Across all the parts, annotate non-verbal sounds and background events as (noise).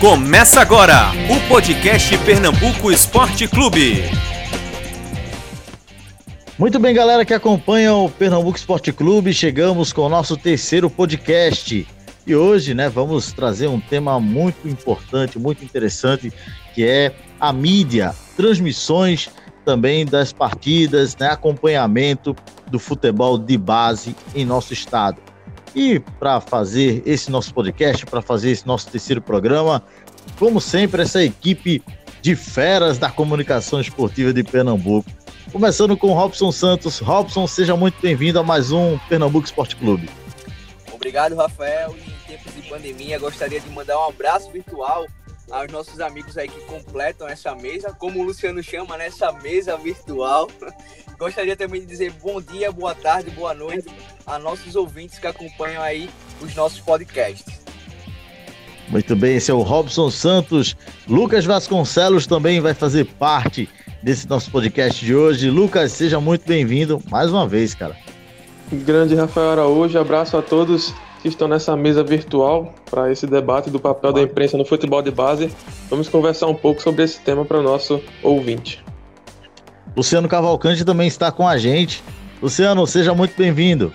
Começa agora o podcast Pernambuco Esporte Clube. Muito bem, galera que acompanha o Pernambuco Esporte Clube, chegamos com o nosso terceiro podcast. E hoje, né, vamos trazer um tema muito importante, muito interessante, que é a mídia, transmissões também das partidas, né, acompanhamento do futebol de base em nosso estado. E para fazer esse nosso podcast, para fazer esse nosso terceiro programa, como sempre, essa equipe de feras da comunicação esportiva de Pernambuco. Começando com Robson Santos. Robson, seja muito bem-vindo a mais um Pernambuco Esporte Clube. Obrigado, Rafael. Em tempos de pandemia, gostaria de mandar um abraço virtual aos nossos amigos aí que completam essa mesa, como o Luciano chama, nessa né, mesa virtual. (laughs) Gostaria também de dizer bom dia, boa tarde, boa noite a nossos ouvintes que acompanham aí os nossos podcasts. Muito bem, esse é o Robson Santos. Lucas Vasconcelos também vai fazer parte desse nosso podcast de hoje. Lucas, seja muito bem-vindo mais uma vez, cara. Grande Rafael Araújo, abraço a todos que estão nessa mesa virtual para esse debate do papel da imprensa no futebol de base. Vamos conversar um pouco sobre esse tema para o nosso ouvinte. Luciano Cavalcante também está com a gente. Luciano, seja muito bem-vindo.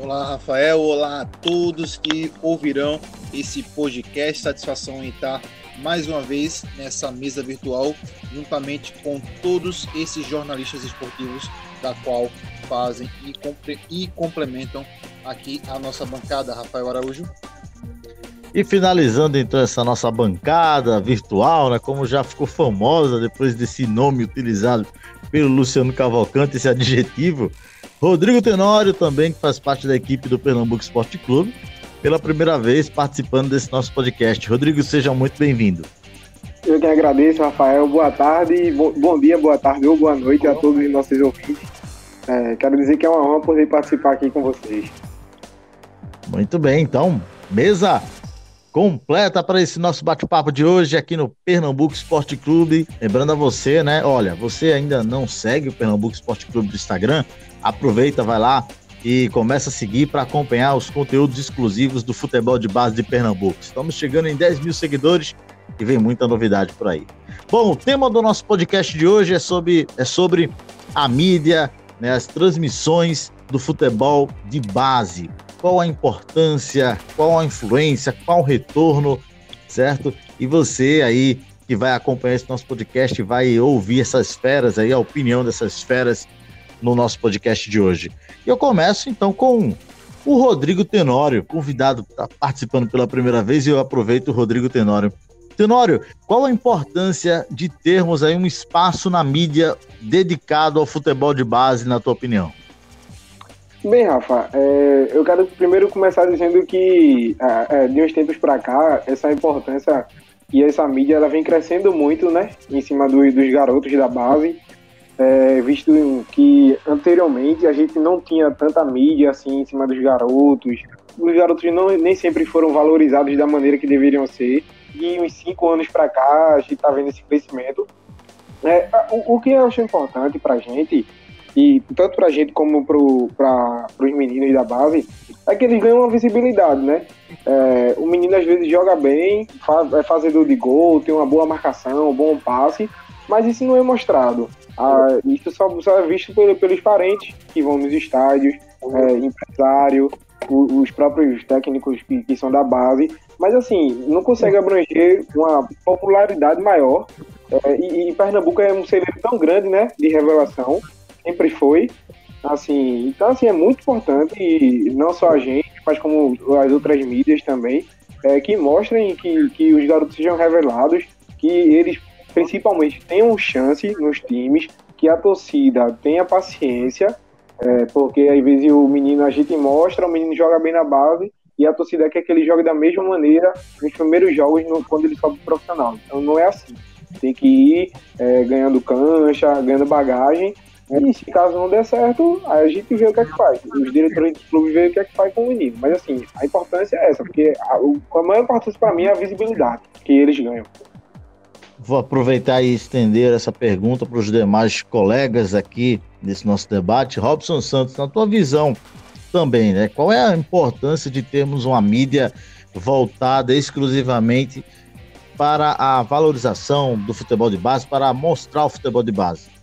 Olá, Rafael. Olá a todos que ouvirão esse podcast. Satisfação em estar mais uma vez nessa mesa virtual, juntamente com todos esses jornalistas esportivos da qual fazem e, e complementam aqui a nossa bancada, Rafael Araújo. E finalizando então essa nossa bancada virtual, né, como já ficou famosa depois desse nome utilizado pelo Luciano Cavalcante, esse adjetivo, Rodrigo Tenório também, que faz parte da equipe do Pernambuco Esporte Clube, pela primeira vez participando desse nosso podcast. Rodrigo, seja muito bem-vindo. Eu que agradeço, Rafael. Boa tarde, bom dia, boa tarde ou boa noite a todos os nossos ouvintes. É, quero dizer que é uma honra poder participar aqui com vocês. Muito bem, então, mesa completa para esse nosso bate-papo de hoje aqui no Pernambuco Esporte Clube. Lembrando a você, né? Olha, você ainda não segue o Pernambuco Esporte Clube do Instagram? aproveita, vai lá e começa a seguir para acompanhar os conteúdos exclusivos do futebol de base de Pernambuco. Estamos chegando em 10 mil seguidores e vem muita novidade por aí. Bom, o tema do nosso podcast de hoje é sobre, é sobre a mídia, né, as transmissões do futebol de base. Qual a importância, qual a influência, qual o retorno, certo? E você aí que vai acompanhar esse nosso podcast vai ouvir essas feras aí, a opinião dessas feras no nosso podcast de hoje. E eu começo então com o Rodrigo Tenório, convidado, está participando pela primeira vez e eu aproveito o Rodrigo Tenório. Tenório, qual a importância de termos aí um espaço na mídia dedicado ao futebol de base, na tua opinião? Bem, Rafa, é, eu quero primeiro começar dizendo que é, de uns tempos para cá, essa importância e essa mídia ela vem crescendo muito, né, em cima do, dos garotos da base é, visto que anteriormente a gente não tinha tanta mídia assim em cima dos garotos. Os garotos não, nem sempre foram valorizados da maneira que deveriam ser. E uns cinco anos para cá a gente está vendo esse crescimento. É, o, o, que eu acho importante para a gente, e tanto a gente como para os meninos da base, é que eles ganham uma visibilidade, né? É, o menino às vezes joga bem, faz, é fazedor de gol, tem uma boa marcação, um bom passe, mas isso não é mostrado. Ah, isso só, só, é visto por, pelos parentes que vão nos estádios, é, empresário, o, os próprios técnicos que, que, são da base, mas assim, não consegue abranger uma popularidade maior. É, e, e, Pernambuco é um celeiro tão grande, né, de revelação, sempre foi. Assim, então assim, é muito importante, e não só a gente, mas como as outras mídias também, é, que mostrem que, que os garotos sejam revelados, que eles principalmente tenham chance nos times, que a torcida tenha paciência, é, porque às vezes o menino a gente mostra, o menino joga bem na base e a torcida quer que ele jogue da mesma maneira nos primeiros jogos no, quando ele sobe profissional. Então não é assim. Tem que ir é, ganhando cancha, ganhando bagagem. E se caso não der certo, aí a gente vê o que é que faz. Os diretores do clube vê o que é que faz com o menino. Mas assim, a importância é essa, porque a, a maior importância para mim é a visibilidade que eles ganham. Vou aproveitar e estender essa pergunta para os demais colegas aqui nesse nosso debate. Robson Santos, na tua visão também, né? Qual é a importância de termos uma mídia voltada exclusivamente para a valorização do futebol de base, para mostrar o futebol de base?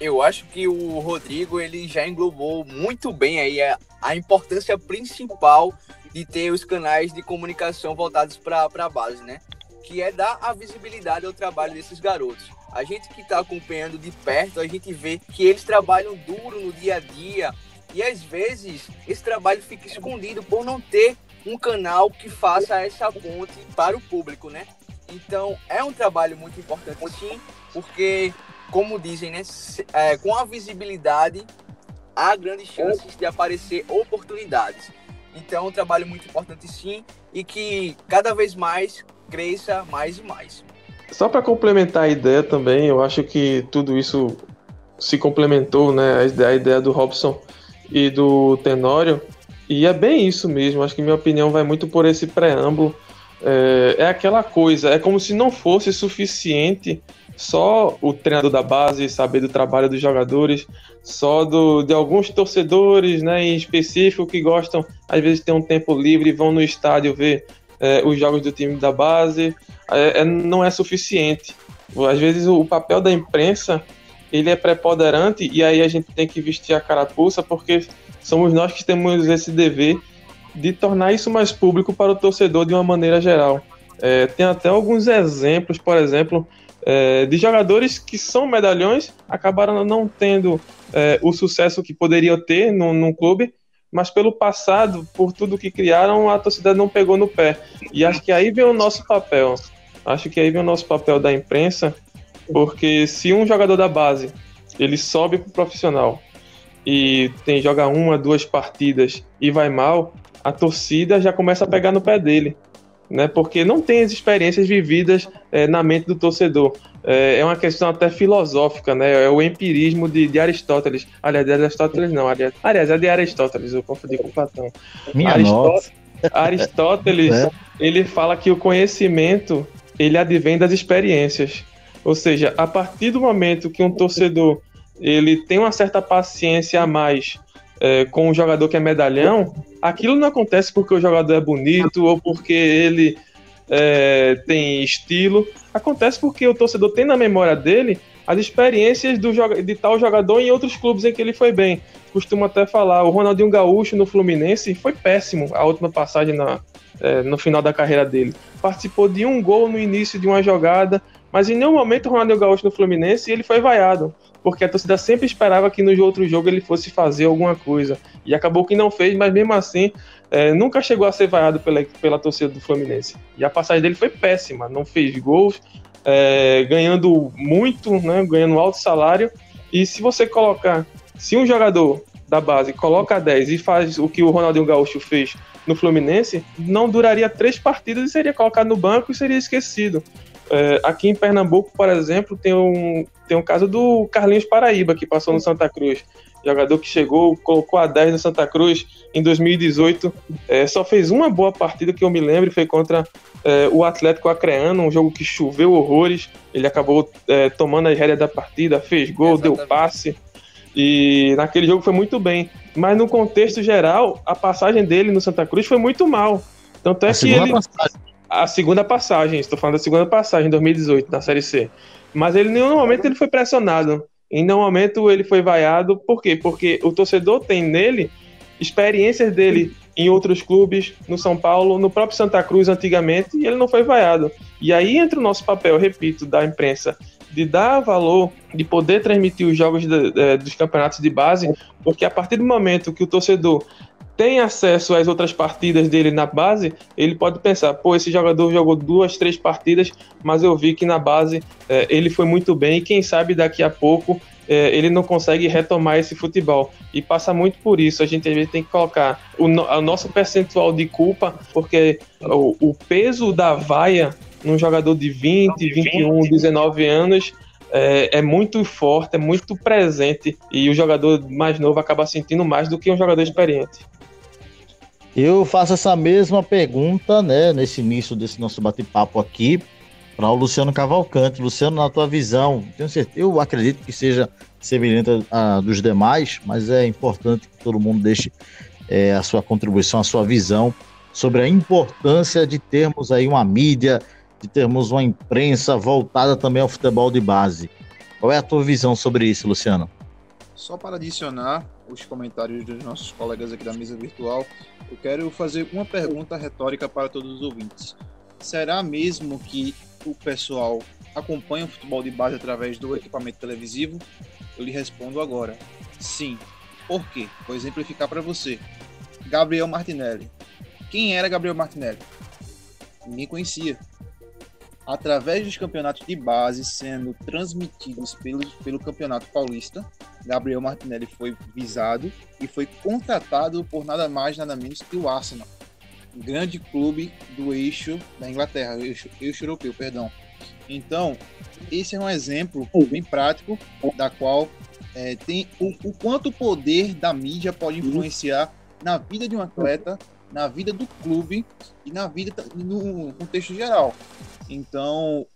Eu acho que o Rodrigo ele já englobou muito bem aí a, a importância principal de ter os canais de comunicação voltados para a base, né? Que é dar a visibilidade ao trabalho desses garotos. A gente que está acompanhando de perto, a gente vê que eles trabalham duro no dia a dia e às vezes esse trabalho fica escondido por não ter um canal que faça essa ponte para o público, né? Então é um trabalho muito importante sim, porque como dizem, né, é, com a visibilidade há grandes chances de aparecer oportunidades. Então é um trabalho muito importante sim e que cada vez mais cresça mais e mais. Só para complementar a ideia também, eu acho que tudo isso se complementou, né? A ideia do Robson e do Tenório. E é bem isso mesmo. Acho que minha opinião vai muito por esse preâmbulo. É, é aquela coisa, é como se não fosse suficiente só o treinador da base saber do trabalho dos jogadores, só do, de alguns torcedores né, em específico que gostam, às vezes tem um tempo livre vão no estádio ver é, os jogos do time da base, é, é, não é suficiente. Às vezes o, o papel da imprensa ele é preponderante e aí a gente tem que vestir a carapuça porque somos nós que temos esse dever de tornar isso mais público para o torcedor de uma maneira geral. É, tem até alguns exemplos, por exemplo, é, de jogadores que são medalhões, acabaram não tendo é, o sucesso que poderiam ter no, num clube, mas pelo passado, por tudo que criaram, a torcida não pegou no pé. E acho que aí vem o nosso papel. Acho que aí vem o nosso papel da imprensa porque se um jogador da base ele sobe pro profissional e tem joga uma, duas partidas e vai mal, a torcida já começa a pegar no pé dele, né? Porque não tem as experiências vividas é, na mente do torcedor. É, é, uma questão até filosófica, né? É o empirismo de, de Aristóteles. Aliás, de Aristóteles não, aliás, aliás, é de Aristóteles, eu confundi com Platão. Minha Aristóteles, Aristóteles é. ele fala que o conhecimento ele advém das experiências. Ou seja, a partir do momento que um torcedor ele tem uma certa paciência a mais é, com o jogador que é medalhão, aquilo não acontece porque o jogador é bonito ou porque ele é, tem estilo. Acontece porque o torcedor tem na memória dele as experiências do, de tal jogador em outros clubes em que ele foi bem. Costumo até falar, o Ronaldinho Gaúcho no Fluminense foi péssimo a última passagem na, é, no final da carreira dele. Participou de um gol no início de uma jogada, mas em nenhum momento o Ronaldinho Gaúcho no Fluminense ele foi vaiado, porque a torcida sempre esperava que no outro jogo ele fosse fazer alguma coisa. E acabou que não fez, mas mesmo assim é, nunca chegou a ser vaiado pela, pela torcida do Fluminense. E a passagem dele foi péssima, não fez gols, é, ganhando muito, né, ganhando alto salário. E se você colocar, se um jogador da base coloca 10 e faz o que o Ronaldinho Gaúcho fez no Fluminense, não duraria três partidas e seria colocado no banco e seria esquecido. É, aqui em Pernambuco, por exemplo, tem um, tem um caso do Carlinhos Paraíba, que passou no Santa Cruz. Jogador que chegou, colocou a 10 no Santa Cruz em 2018. É, só fez uma boa partida que eu me lembro, foi contra é, o Atlético Acreano, um jogo que choveu horrores. Ele acabou é, tomando a rédea da partida, fez gol, Exatamente. deu passe. E naquele jogo foi muito bem. Mas no contexto geral, a passagem dele no Santa Cruz foi muito mal. Tanto é a que ele. Passagem a segunda passagem, estou falando da segunda passagem, 2018, na Série C. Mas ele, em nenhum momento, ele foi pressionado. Em nenhum momento ele foi vaiado. Por quê? Porque o torcedor tem nele experiências dele em outros clubes, no São Paulo, no próprio Santa Cruz antigamente, e ele não foi vaiado. E aí entra o nosso papel, repito, da imprensa, de dar valor, de poder transmitir os jogos de, de, dos campeonatos de base, porque a partir do momento que o torcedor tem acesso às outras partidas dele na base, ele pode pensar, pô, esse jogador jogou duas, três partidas, mas eu vi que na base é, ele foi muito bem e quem sabe daqui a pouco é, ele não consegue retomar esse futebol. E passa muito por isso. A gente às vezes tem que colocar o, o nosso percentual de culpa, porque o, o peso da vaia num jogador de 20, 21, 19 anos é, é, muito forte, é muito presente e o jogador mais novo acaba sentindo mais do que um jogador experiente. Eu faço essa mesma pergunta, né, nesse início desse nosso bate-papo aqui, para o Luciano Cavalcante. Luciano, na tua visão, tenho certeza, eu acredito que seja semelhante a, dos demais, mas é importante que todo mundo deixe é, a sua contribuição, a sua visão sobre a importância de termos aí uma mídia, de termos uma imprensa voltada também ao futebol de base. Qual é a tua visão sobre isso, Luciano? Só para adicionar os comentários dos nossos colegas aqui da mesa virtual, eu quero fazer uma pergunta retórica para todos os ouvintes. Será mesmo que o pessoal acompanha o futebol de base através do equipamento televisivo? Eu lhe respondo agora. Sim. Por quê? Vou exemplificar para você. Gabriel Martinelli. Quem era Gabriel Martinelli? Ninguém conhecia através dos campeonatos de base sendo transmitidos pelo, pelo Campeonato Paulista, Gabriel Martinelli foi visado e foi contratado por nada mais, nada menos que o Arsenal, grande clube do eixo da Inglaterra, eixo, eixo europeu, perdão. Então, esse é um exemplo bem prático da qual é, tem o, o quanto o poder da mídia pode influenciar na vida de um atleta, na vida do clube e na vida no contexto geral. Então,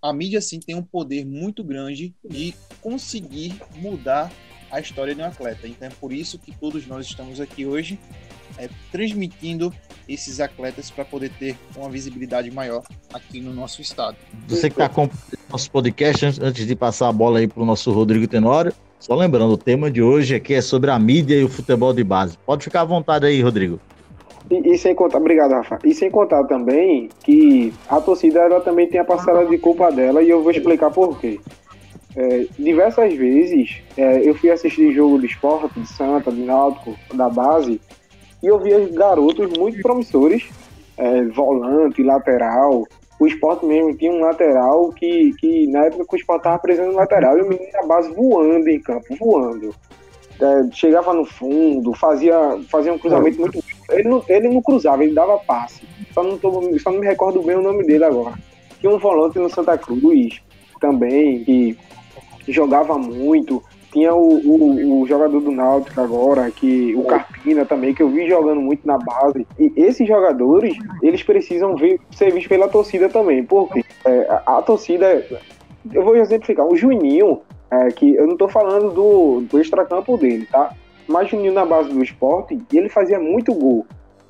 a mídia sim tem um poder muito grande de conseguir mudar a história de um atleta. Então é por isso que todos nós estamos aqui hoje é, transmitindo esses atletas para poder ter uma visibilidade maior aqui no nosso estado. Você que está acompanhando nosso podcast, antes de passar a bola aí para o nosso Rodrigo Tenório, só lembrando, o tema de hoje aqui é sobre a mídia e o futebol de base. Pode ficar à vontade aí, Rodrigo. E, e, sem contar, obrigado, Rafa. E sem contar também que a torcida ela também tem a parcela de culpa dela e eu vou explicar por quê. É, diversas vezes é, eu fui assistir jogo de esporte, de Santa, de Náutico, da base, e eu via garotos muito promissores, é, volante, lateral. O esporte mesmo tinha um lateral que, que na época que o esporte estava precisando lateral, e o menino da base voando em campo, voando é, chegava no fundo, fazia, fazia um cruzamento muito. Ele não, ele não cruzava, ele dava passe. Só não, tô, só não me recordo bem o nome dele agora. Tinha um volante no Santa Cruz também, que jogava muito. Tinha o, o, o, jogador do Náutico agora, que o Carpina também, que eu vi jogando muito na base. E esses jogadores, eles precisam ver, ser vistos pela torcida também. Porque é, a, a, torcida. Eu vou exemplificar. O Juninho, é, que eu não estou falando do, do extracampo dele, tá? Mas Juninho na base do esporte, ele fazia muito gol.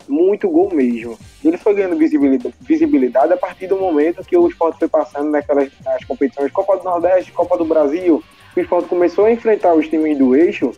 Muito gol mesmo. Ele foi ganhando visibilidade, visibilidade a partir do momento que o esporte foi passando naquelas nas competições Copa do Nordeste, Copa do Brasil. O esporte começou a enfrentar os times do eixo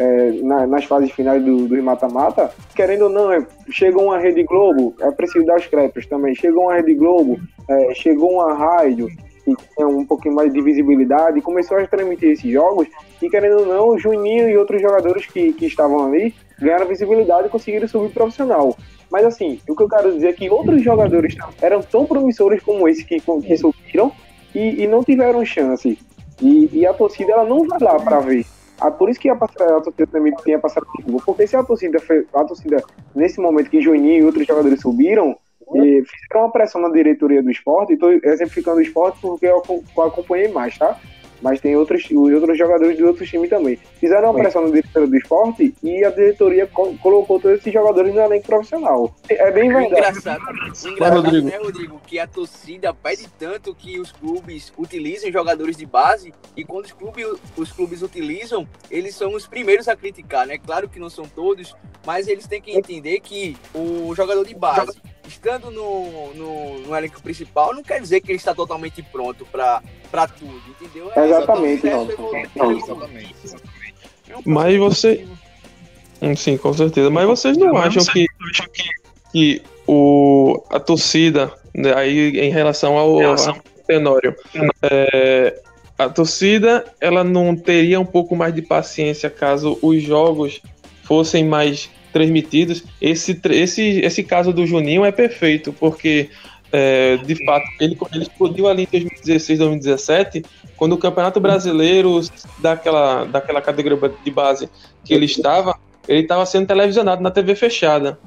é, na, nas fases finais do, do mata-mata, querendo ou não, é, chegou uma Rede Globo, é preciso dar os créditos também, chegou uma Rede Globo, é, chegou uma rádio, que tinha um pouquinho mais de visibilidade, começou a transmitir esses jogos, e querendo ou não, Juninho e outros jogadores que, que estavam ali ganharam visibilidade e conseguiram subir profissional. Mas assim, o que eu quero dizer é que outros jogadores eram tão promissores como esse que, que subiram e, e não tiveram chance. E, e, a torcida ela não vai lá para ver. Ah, por isso que a, a torcida também tem a passada de porque se a torcida, a torcida, nesse momento que Juninho e outros jogadores subiram, e fizeram uma pressão na diretoria do esporte, estou exemplificando o esporte porque eu, acompanhei mais, tá? Mas tem outros, outros jogadores de outros times também. Fizeram uma pressão na diretoria do esporte e a diretoria co colocou todos esses jogadores no elenco profissional. É bem verdade. Engraçado, engraçado Rodrigo. né, Rodrigo, que a torcida pede tanto que os clubes utilizem jogadores de base e quando os clubes, os clubes utilizam, eles são os primeiros a criticar, né? Claro que não são todos, mas eles têm que entender que o jogador de base estando no, no, no, elenco principal, não quer dizer que ele está totalmente pronto para tudo, entendeu? É exatamente, não. exatamente. Mas você. Sim, com certeza. Mas vocês não acham que, que o, a torcida, né, aí em relação ao, ao Tenório, é, a torcida ela não teria um pouco mais de paciência caso os jogos fossem mais transmitidos. Esse, esse, esse caso do Juninho é perfeito, porque é, de fato ele, ele explodiu ali em 2016, 2017, quando o Campeonato Brasileiro daquela, daquela categoria de base que ele estava, ele estava sendo televisionado na TV fechada.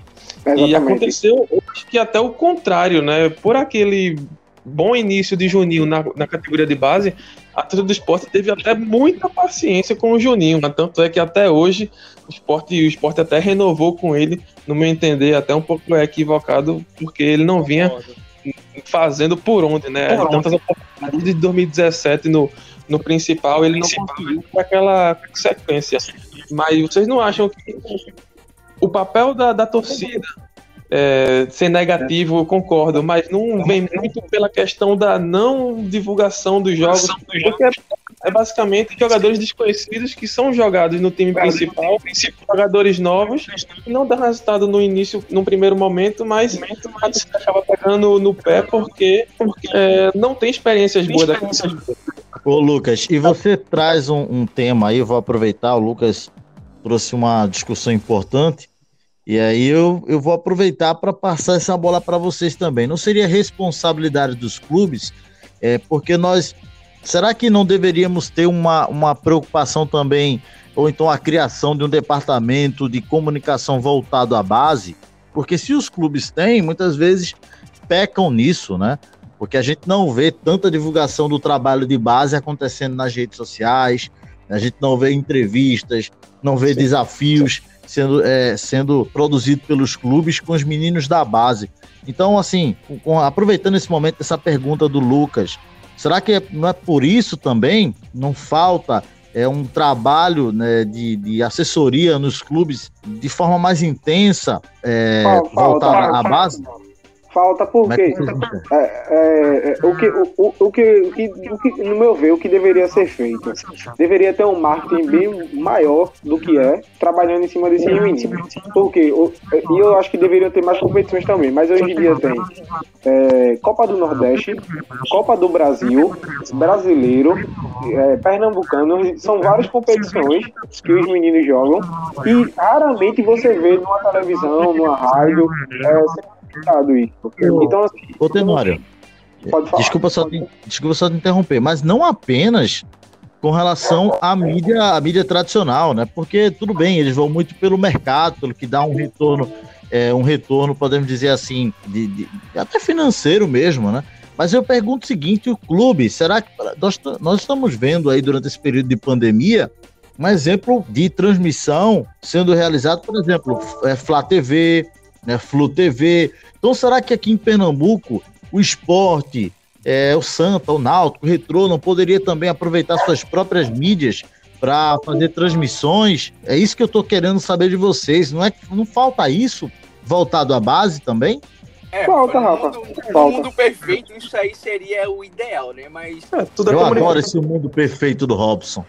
Exatamente. E aconteceu, acho que até o contrário, né? Por aquele bom início de Juninho na, na categoria de base, a torcida do esporte teve até muita paciência com o Juninho, né? tanto é que até hoje o esporte, o esporte até renovou com ele, no meu entender, até um pouco equivocado, porque ele não vinha fazendo por onde, né? Por Tantas oportunidades de 2017 no, no principal, ele não conseguiu com aquela sequência. Mas vocês não acham que o papel da, da torcida é, ser negativo, eu concordo, mas não vem muito pela questão da não divulgação dos jogos, porque é basicamente jogadores desconhecidos que são jogados no time principal, jogadores novos, que não dá resultado no início, no primeiro momento, mas acaba pegando no pé porque, porque é, não tem experiências boas da Ô Lucas, e você traz um, um tema aí, eu vou aproveitar, o Lucas trouxe uma discussão importante, e aí eu, eu vou aproveitar para passar essa bola para vocês também. Não seria responsabilidade dos clubes, é, porque nós Será que não deveríamos ter uma, uma preocupação também, ou então a criação de um departamento de comunicação voltado à base? Porque se os clubes têm, muitas vezes pecam nisso, né? Porque a gente não vê tanta divulgação do trabalho de base acontecendo nas redes sociais, a gente não vê entrevistas, não vê desafios sendo, é, sendo produzidos pelos clubes com os meninos da base. Então, assim, com, aproveitando esse momento, essa pergunta do Lucas, Será que não é por isso também? Não falta é, um trabalho né, de, de assessoria nos clubes de forma mais intensa, é, voltada à base? Falta porque é, é, é, é, o, que, o, o, que, o, que, o que, no meu ver, o que deveria ser feito? Deveria ter um marketing bem maior do que é, trabalhando em cima desses meninos. Porque, e eu acho que deveria ter mais competições também, mas hoje em dia tem é, Copa do Nordeste, Copa do Brasil, Brasileiro, Pernambucano, são várias competições que os meninos jogam e raramente você vê numa televisão, numa rádio, complicado isso. Então, assim. Ô, Tenório. Desculpa só, te, desculpa só te interromper, mas não apenas com relação à mídia, à mídia tradicional, né? Porque tudo bem, eles vão muito pelo mercado, pelo que dá um retorno, é, um retorno, podemos dizer assim, de, de, até financeiro mesmo, né? Mas eu pergunto o seguinte: o clube, será que nós, nós estamos vendo aí durante esse período de pandemia um exemplo de transmissão sendo realizado, por exemplo, é, Flá TV, né, Flu TV. Então, será que aqui em Pernambuco o esporte, é, o Santa, o Náutico, o Retrô não poderia também aproveitar suas próprias mídias para fazer transmissões? É isso que eu estou querendo saber de vocês. Não é não falta isso voltado à base também? É, falta, Rafa. No mundo perfeito, isso aí seria o ideal, né? Mas. É, tudo é Eu adoro esse mundo perfeito do Robson.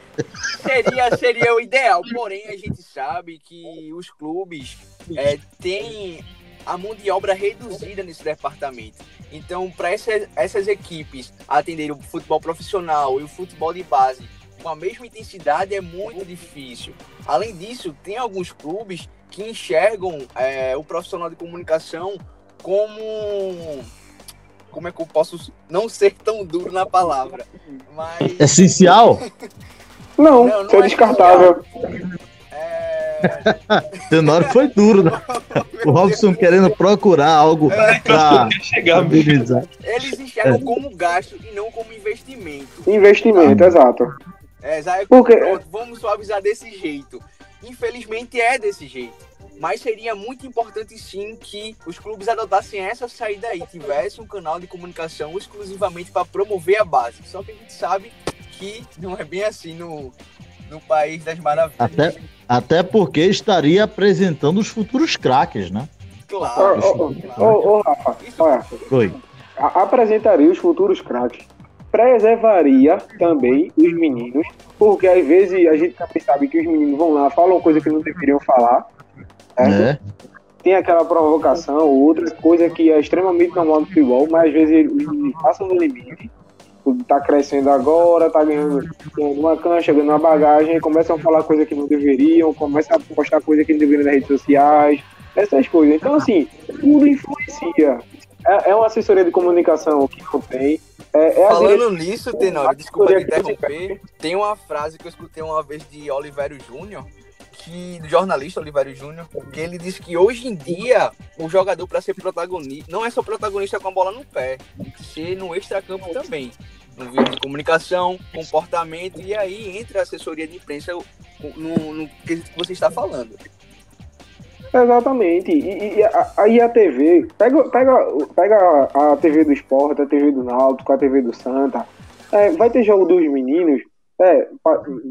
Seria, seria o ideal. Porém, a gente sabe que os clubes é, têm a mão de obra reduzida nesse departamento. Então, para essas, essas equipes atenderem o futebol profissional e o futebol de base com a mesma intensidade é muito difícil. Além disso, tem alguns clubes que enxergam é, o profissional de comunicação como. Como é que eu posso não ser tão duro na palavra? Mas. Essencial? não, não, não é descartável. É... Tenório foi duro, né? O Robson querendo procurar algo é, para chegar Eles enxergam como gasto e não como investimento. Investimento, ah. exato. É, Porque... Pronto, vamos suavizar desse jeito. Infelizmente é desse jeito. Mas seria muito importante sim que os clubes adotassem essa saída aí, tivesse um canal de comunicação exclusivamente para promover a base. Só que a gente sabe que não é bem assim no, no país das maravilhas. Até, até porque estaria apresentando os futuros craques, né? Claro. Ô, oh, oh, oh, Rafa, olha, Oi. apresentaria os futuros craques. Preservaria também os meninos, porque às vezes a gente também sabe que os meninos vão lá, falam coisa que não deveriam falar, é. Tem aquela provocação, outra coisa que é extremamente normal no futebol, mas às vezes eles passam do limite. Tá crescendo agora, tá ganhando, ganhando uma cancha, ganhando uma bagagem, começam a falar coisa que não deveriam, começam a postar coisa que não deveriam nas redes sociais, essas coisas. Então, assim, tudo influencia. É, é uma assessoria de comunicação que não tem. É, é Falando nisso, Tenório, desculpa te interromper, tem uma frase que eu escutei uma vez de Oliveira Júnior, que do jornalista Oliveira Júnior, que ele disse que hoje em dia o jogador para ser protagonista não é só protagonista com a bola no pé, ser no extracampo também, no vídeo de comunicação, comportamento e aí entra a assessoria de imprensa no, no que você está falando. Exatamente. E, e aí a, TV, pega, pega, pega a TV do esporte, a TV do Náutico, a TV do Santa, é, vai ter jogo dos meninos é,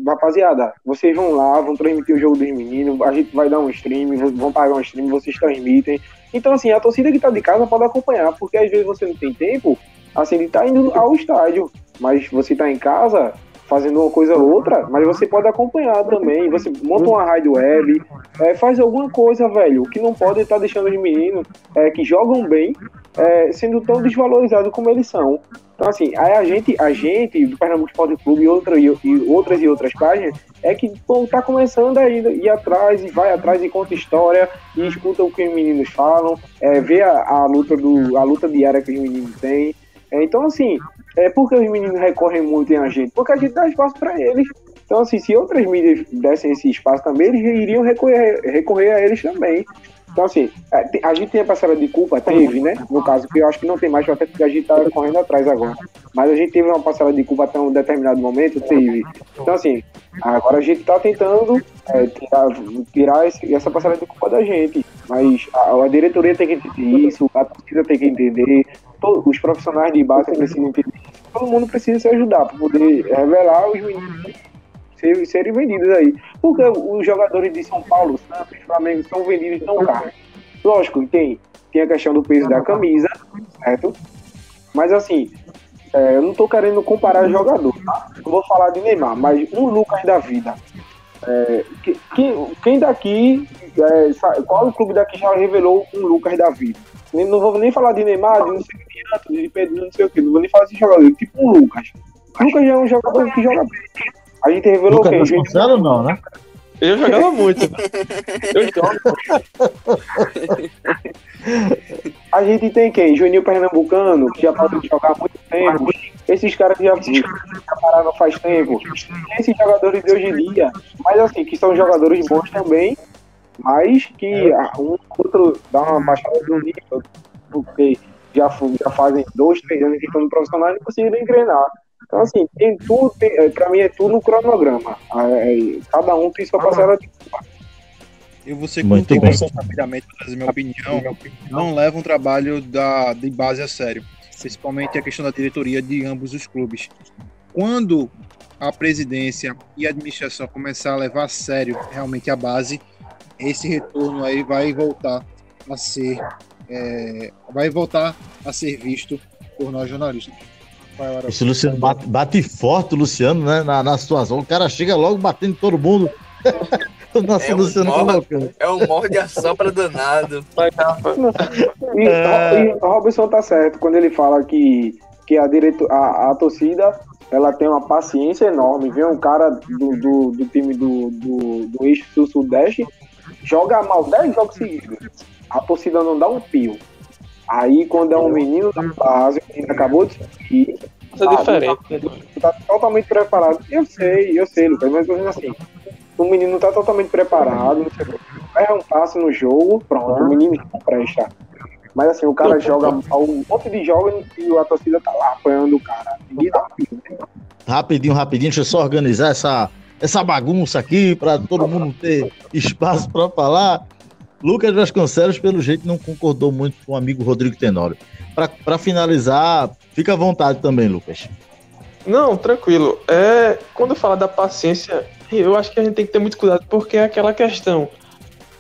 rapaziada, vocês vão lá, vão transmitir o jogo dos meninos, a gente vai dar um stream, vão pagar um stream, vocês transmitem. Então, assim, a torcida que tá de casa pode acompanhar, porque às vezes você não tem tempo, assim, de tá indo ao estádio, mas você tá em casa fazendo uma coisa ou outra, mas você pode acompanhar também, você monta uma rádio web, é, faz alguma coisa, velho, o que não pode estar tá deixando os meninos é, que jogam bem, é, sendo tão desvalorizados como eles são. Então, assim, aí a gente, a gente do Pernambuco Esporte Clube e, outra, e, e, outras e outras páginas, é que pô, tá começando a ir, ir, atrás e vai atrás e conta história e escuta o que os meninos falam, é, vê a, a, luta do, a luta diária que os meninos têm. É, então, assim, é porque os meninos recorrem muito em a gente? Porque a gente dá espaço para eles. Então, assim, se outras mídias dessem esse espaço também, eles iriam recorrer, recorrer a eles também. Então, assim, é, a gente tem a parcela de culpa, teve, né? No caso, que eu acho que não tem mais, até porque a gente tá correndo atrás agora. Mas a gente teve uma parcela de culpa até um determinado momento, teve. Então, assim, agora a gente tá tentando é, tirar, tirar esse, essa parcela de culpa da gente. Mas a, a, diretoria tem que entender isso, a torcida tem que entender, todos, os profissionais de base precisam entender. Todo mundo precisa se ajudar para poder revelar os meninos ser, serem vendidos aí. Porque os jogadores de São Paulo, Santos, Flamengo são vendidos tão caros. Lógico, tem, tem a questão do peso da camisa, certo? Mas assim, é, eu não tô querendo comparar jogador, tá? Não vou falar de Neymar, mas um Lucas da vida. É, quem, quem daqui, é, sabe, qual o clube daqui já revelou um Lucas da vida? Não vou nem falar de Neymar, de não sei o que, de Pedro, não sei o que, não vou nem falar de jogador, tipo um Lucas. Lucas já é um jogador que joga bem. A gente revelou o quê? A gente... não, né? Eu jogava muito. (laughs) Eu jogo. A gente tem quem? Juninho Pernambucano, que já pode jogar há muito tempo. Esses caras que já, já pararam faz tempo. Esses jogadores de hoje em dia. Mas assim, que são jogadores bons também. Mas que um outro dá uma baixada do nível. Porque já, já fazem dois, três anos que estão no profissional e não conseguiram engrenar. Então, assim, tem tudo, tem, é, pra mim é tudo no cronograma. É, cada um tem sua parcela de eu vou ser muito bem rapidamente para trazer minha opinião. Não leva um trabalho da, de base a sério, principalmente a questão da diretoria de ambos os clubes. Quando a presidência e a administração começar a levar a sério realmente a base, esse retorno aí vai voltar a ser é, vai voltar a ser visto por nós jornalistas. Esse Luciano bate, bate forte, Luciano, né? Na, na situação. O cara chega logo batendo todo mundo. (laughs) Nossa, é um Luciano morde, É um morde a sopra danado. (laughs) (laughs) e, é... e o Robson tá certo quando ele fala que, que a, direto, a, a torcida ela tem uma paciência enorme. Vê um cara do, do, do time do, do, do eixo sul-sudeste joga mal 10 jogos seguidos. A torcida não dá um pio. Aí, quando é um menino da base, o menino acabou de subir. Isso é diferente. Tá, tá, totalmente preparado. Eu sei, eu sei, Lucas, mas assim, o menino tá totalmente preparado, é um passe no jogo, pronto, o menino não presta. Mas assim, o cara joga um monte de jogos e a torcida tá lá apoiando o cara. Rapidinho, rapidinho, deixa eu só organizar essa, essa bagunça aqui para todo mundo ter espaço para falar. Lucas Vasconcelos, pelo jeito, não concordou muito com o amigo Rodrigo Tenório. Para finalizar, fica à vontade também, Lucas. Não, tranquilo. É, quando fala da paciência, eu acho que a gente tem que ter muito cuidado, porque é aquela questão.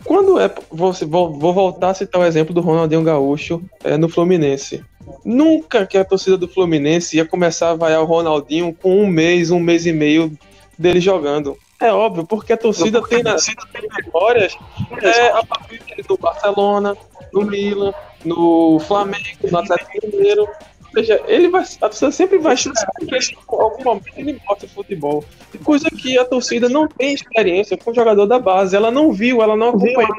Quando é. Vou, vou voltar a citar o exemplo do Ronaldinho Gaúcho é, no Fluminense. Nunca que a torcida do Fluminense ia começar a vaiar o Ronaldinho com um mês, um mês e meio dele jogando. É óbvio, porque a torcida tem, nascido tem memórias é, a partir do Barcelona, no Milan, no Flamengo, no Atlético Mineiro. Ou seja, ele vai, a torcida sempre vai chutar que em algum momento ele de futebol. Coisa que a torcida não tem experiência com o jogador da base. Ela não viu, ela não acompanhou.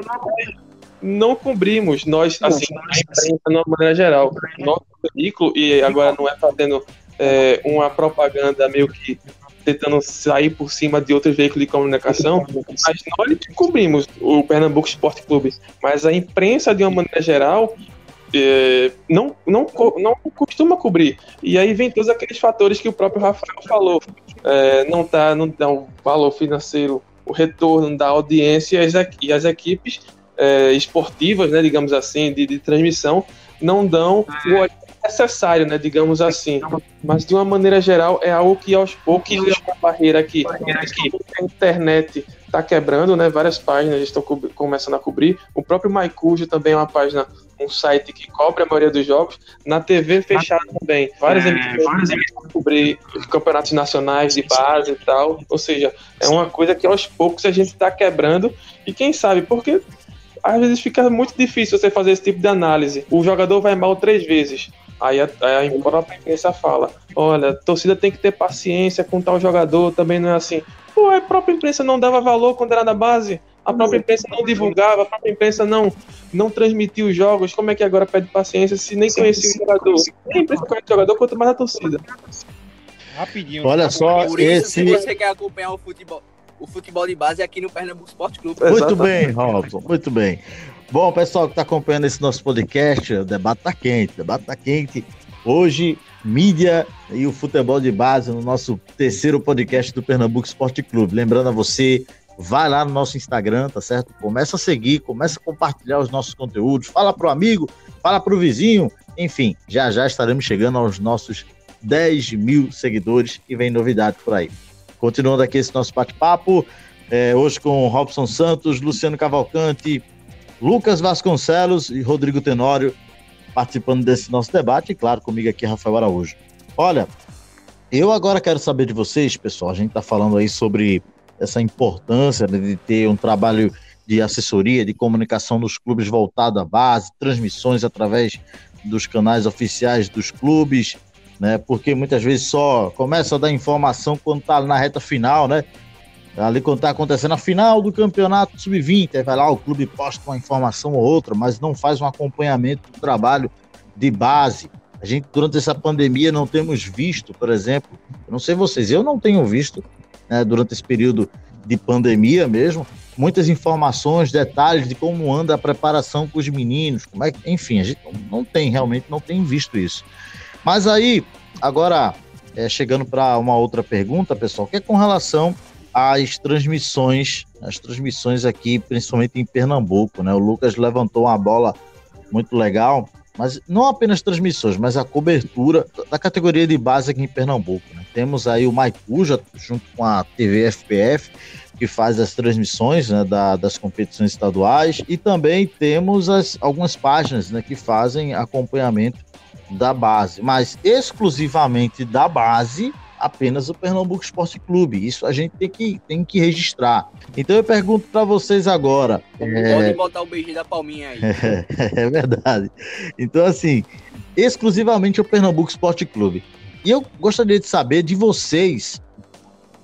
Não cobrimos, nós, assim, a imprensa, de uma maneira geral. Nosso veículo, e agora não é fazendo é, uma propaganda meio que tentando sair por cima de outros veículos de comunicação, mas nós cobrimos o Pernambuco Esporte Clube, mas a imprensa, de uma maneira geral, é, não, não, não costuma cobrir. E aí vem todos aqueles fatores que o próprio Rafael falou. É, não, tá, não dá um valor financeiro, o retorno da audiência e as equipes é, esportivas, né, digamos assim, de, de transmissão, não dão o necessário, né, digamos assim. Mas de uma maneira geral é algo que aos poucos é uma barreira que, que a internet está quebrando, né? Várias páginas estão começando a cobrir. O próprio Maicujo também é uma página, um site que cobre a maioria dos jogos. Na TV fechada também. Várias é, emissoras cobrir os campeonatos nacionais de base e tal. Ou seja, é uma coisa que aos poucos a gente está quebrando. E quem sabe, porque às vezes fica muito difícil você fazer esse tipo de análise. O jogador vai mal três vezes. Aí a, a própria imprensa fala: olha, a torcida tem que ter paciência com tal jogador, também não é assim. Pô, a própria imprensa não dava valor quando era da base, a própria imprensa não divulgava, a própria imprensa não, não transmitia os jogos. Como é que agora pede paciência se nem conhecia o jogador? Nem a imprensa conhece o jogador, quanto mais a torcida. Rapidinho. Olha só, Por isso, esse... se você quer acompanhar o futebol, o futebol de base é aqui no Pernambuco Sport Clube. Muito bem, Robson, muito bem. Bom, pessoal que está acompanhando esse nosso podcast, o debate está quente, o debate está quente. Hoje, mídia e o futebol de base no nosso terceiro podcast do Pernambuco Esporte Clube. Lembrando a você, vai lá no nosso Instagram, tá certo? Começa a seguir, começa a compartilhar os nossos conteúdos, fala pro amigo, fala pro vizinho, enfim, já já estaremos chegando aos nossos 10 mil seguidores e vem novidade por aí. Continuando aqui esse nosso bate-papo, é, hoje com Robson Santos, Luciano Cavalcante, Lucas Vasconcelos e Rodrigo Tenório participando desse nosso debate, e claro, comigo aqui, Rafael Araújo. Olha, eu agora quero saber de vocês, pessoal, a gente está falando aí sobre essa importância de ter um trabalho de assessoria, de comunicação nos clubes voltado à base, transmissões através dos canais oficiais dos clubes, né? Porque muitas vezes só começa a dar informação quando está na reta final, né? Ali quando está acontecendo a final do campeonato sub-20, aí vai lá, o clube posta uma informação ou outra, mas não faz um acompanhamento do trabalho de base. A gente, durante essa pandemia, não temos visto, por exemplo, eu não sei vocês, eu não tenho visto, né, durante esse período de pandemia mesmo, muitas informações, detalhes de como anda a preparação com os meninos, como é que, enfim, a gente não tem, realmente não tem visto isso. Mas aí, agora, é, chegando para uma outra pergunta, pessoal, que é com relação as transmissões, as transmissões aqui, principalmente em Pernambuco, né? O Lucas levantou uma bola muito legal, mas não apenas transmissões, mas a cobertura da categoria de base aqui em Pernambuco. Né? Temos aí o Maicuja, junto com a TV FPF, que faz as transmissões né, da, das competições estaduais, e também temos as, algumas páginas né, que fazem acompanhamento da base, mas exclusivamente da base apenas o Pernambuco Esporte Clube. Isso a gente tem que, tem que registrar. Então eu pergunto para vocês agora. Pode é... botar o beijinho da palminha aí. (laughs) é verdade. Então, assim, exclusivamente o Pernambuco Esporte Clube. E eu gostaria de saber de vocês,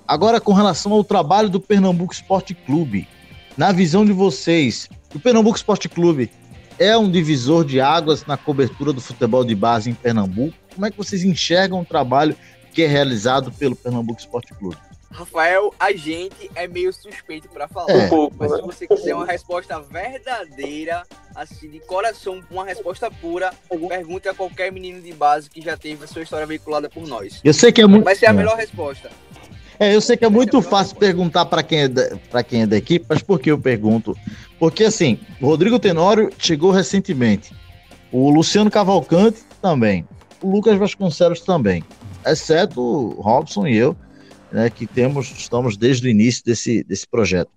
agora com relação ao trabalho do Pernambuco Esporte Clube. Na visão de vocês, o Pernambuco Esporte Clube é um divisor de águas na cobertura do futebol de base em Pernambuco? Como é que vocês enxergam o trabalho que é realizado pelo Pernambuco Esporte Clube? Rafael, a gente é meio suspeito para falar, é. mas se você quiser uma resposta verdadeira, assim, de coração, uma resposta pura, pergunte a qualquer menino de base que já teve a sua história veiculada por nós. Eu sei que é muito. Vai ser a melhor resposta. É, eu sei que é muito fácil perguntar para quem, é da, quem é da equipe, mas por que eu pergunto? Porque, assim, o Rodrigo Tenório chegou recentemente, o Luciano Cavalcante também, o Lucas Vasconcelos também exceto o Robson e eu, né, que temos, estamos desde o início desse, desse projeto.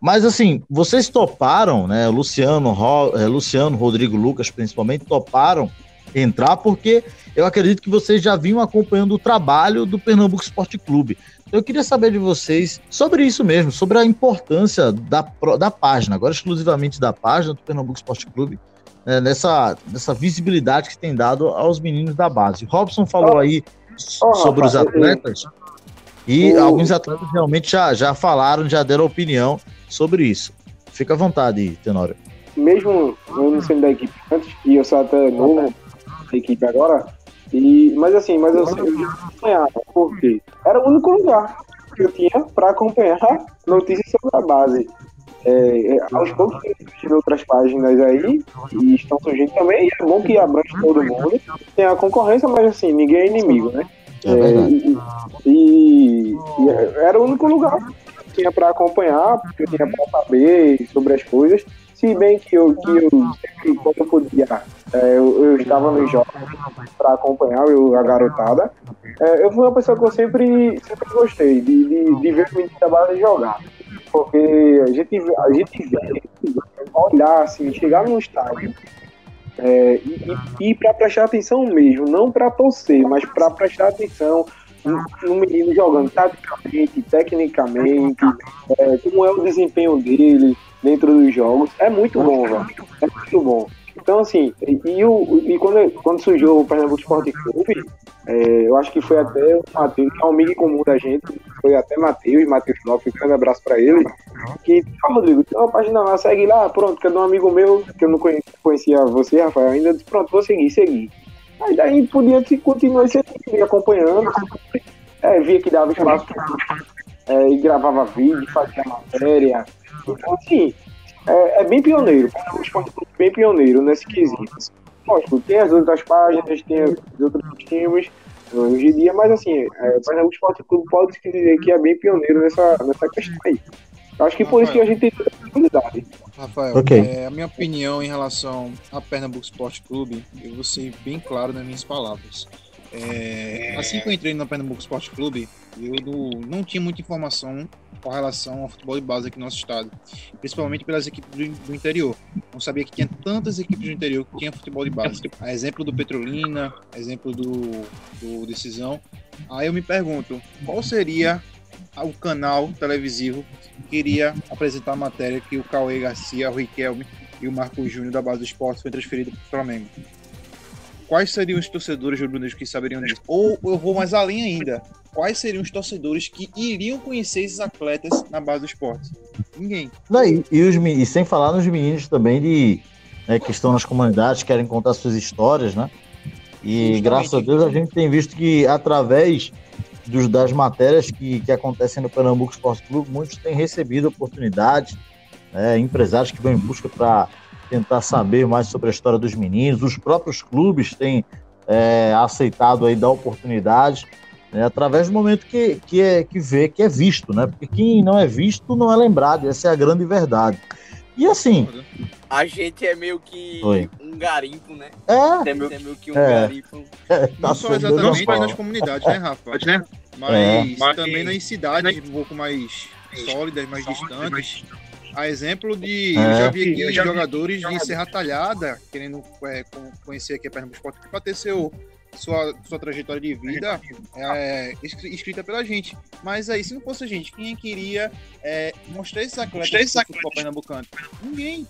Mas assim, vocês toparam, né? Luciano, Ro, é, Luciano, Rodrigo Lucas, principalmente, toparam entrar porque eu acredito que vocês já vinham acompanhando o trabalho do Pernambuco Esporte Clube. Eu queria saber de vocês sobre isso mesmo, sobre a importância da, da página, agora exclusivamente da página do Pernambuco Esporte Clube, né, nessa, nessa visibilidade que tem dado aos meninos da base. Robson falou aí oh, sobre os atletas. E o... alguns atletas realmente já, já falaram, já deram opinião sobre isso. Fica à vontade, Tenório. Mesmo eu não sendo da equipe antes, e eu sou até novo da equipe agora, e, mas assim, mas eu, eu já acompanhava, porque era o único lugar que eu tinha para acompanhar notícias sobre a base. É, é, aos poucos tem outras páginas aí e estão surgindo também, e é bom que abrange todo mundo. Tem a concorrência, mas assim, ninguém é inimigo, né? É, é e, e, era o único lugar tinha para acompanhar, porque eu tinha para saber sobre as coisas. Se bem que eu, que eu sempre, quando eu podia, é, eu, eu, estava nos jogos para acompanhar eu, a garotada. É, eu fui uma pessoa que eu sempre, sempre gostei de, de, de ver o menino da base jogar. Porque a gente, a gente vê, olhar assim, chegar no estádio é, e, e para prestar atenção mesmo, não para torcer, mas para prestar atenção no menino jogando taticamente, tecnicamente, é, como é o desempenho dele, dentro dos jogos. É muito bom, velho. É muito bom. Então, assim, e, e, o, e quando, quando surgiu o Pernambuco Sport Clube, é, eu acho que foi até o Matheus, que é um amigo comum da gente, foi até Matheus, Matheus Lopes, um grande abraço pra ele, que, ah, Rodrigo, tem uma página lá, segue lá, pronto, que é de um amigo meu, que eu não conhecia você, Rafael, ainda disse, pronto, vou seguir, seguir. Aí daí podia continuar sempre acompanhando, é, via que dava espaço é, e gravava vídeo, fazia matéria, então, assim, é, é bem pioneiro. É um esporte bem pioneiro nesse quesito. Lógico, tem as outras páginas, tem os outros times hoje em dia, mas assim, é, o Esporte Clube pode se dizer que é bem pioneiro nessa, nessa questão aí. Acho que por Rafael. isso que a gente tem oportunidade. Rafael, okay. é, a minha opinião em relação a Pernambuco Esporte Clube, eu vou ser bem claro nas minhas palavras. É, assim que eu entrei no Pernambuco Esporte Clube, eu não, não tinha muita informação com relação ao futebol de base aqui no nosso estado, principalmente pelas equipes do, do, interior. Não sabia que tinha tantas equipes do interior que tinham futebol de base. A exemplo do Petrolina, exemplo do, do Decisão. Aí eu me pergunto, qual seria o canal televisivo que iria apresentar a matéria que o Cauê Garcia, o Riquelme e o Marco Júnior da base do esporte foi transferido para o Flamengo? quais seriam os torcedores rubro-negros que saberiam disso? Ou eu vou mais além ainda, quais seriam os torcedores que iriam conhecer esses atletas na base do esporte? Ninguém. E, e, os, e sem falar nos meninos também de né, que estão nas comunidades, querem contar suas histórias, né? E Justamente. graças a Deus a gente tem visto que através dos, das matérias que, que acontecem no Pernambuco Esporte Clube, muitos têm recebido oportunidades, né, empresários que vão em busca para tentar saber mais sobre a história dos meninos. Os próprios clubes têm é, aceitado aí dar oportunidades né, através do momento que, que, é, que vê, que é visto, né? Porque quem não é visto não é lembrado, essa é a grande verdade. E assim. A gente é meio que Oi. um garimpo, né? É. É meio, é meio que um é. garimpo. É, tá não só exatamente nas comunidades, né, Rafa? É. Mas, é. mas também nas cidades um pouco mais sólidas, mais distantes. A exemplo de. É. Eu já vi aqui já jogadores vi. de Serra Talhada querendo é, conhecer aqui a Pernambuco Esporte para ter seu, sua, sua trajetória de vida é, escrita pela gente. Mas aí, se não fosse a gente, quem queria é, mostrar esses atletas do futebol pernambucano? Ninguém.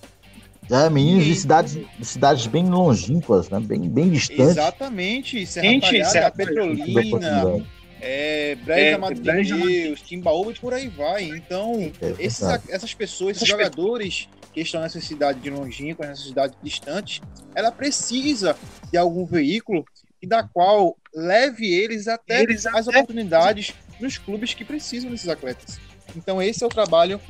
É, meninos de cidades, de cidades bem longínquas, né? bem, bem distantes. Exatamente. Serra Gente, Talhada, Serra Petrolina, é, Breja é, Amado de Deus, Timbaúba e por aí vai. Então, é, esses, essas pessoas, esses jogadores que estão nessa cidade de longínqua, nessa cidade distante, ela precisa de algum veículo e da qual leve eles até eles as até... oportunidades nos clubes que precisam desses atletas. Então, esse é o trabalho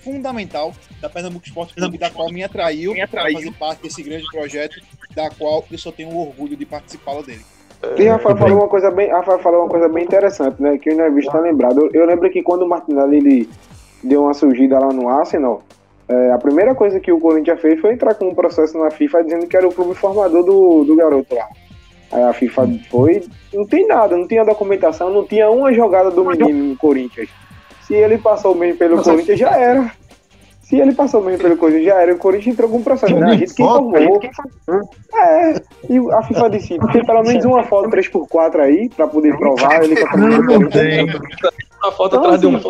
fundamental da Pernambuco Esporte Clube, da qual me atraiu, me atraiu. para fazer parte desse grande projeto, da qual eu só tenho orgulho de participar dele. E Rafael falou uma coisa bem, Rafael falou uma coisa bem interessante, né? Que o Neves está lembrado. Eu, eu, lembro que quando o Martinelli ele deu uma surgida lá no Arsenal, é, a primeira coisa que o Corinthians fez foi entrar com um processo na FIFA dizendo que era o clube formador do, do garoto lá. Aí a FIFA foi, não tem nada, não tinha documentação, não tinha uma jogada do menino no Corinthians. Se ele passou bem pelo Corinthians, já era. Se ele passou mesmo pelo Corinthians, já era. O Corinthians entrou com um processo. Né? A gente que informou. É, e a FIFA disse: tem pelo menos uma foto 3x4 aí, pra poder provar. Ele não tem. Uma foto atrás de uma.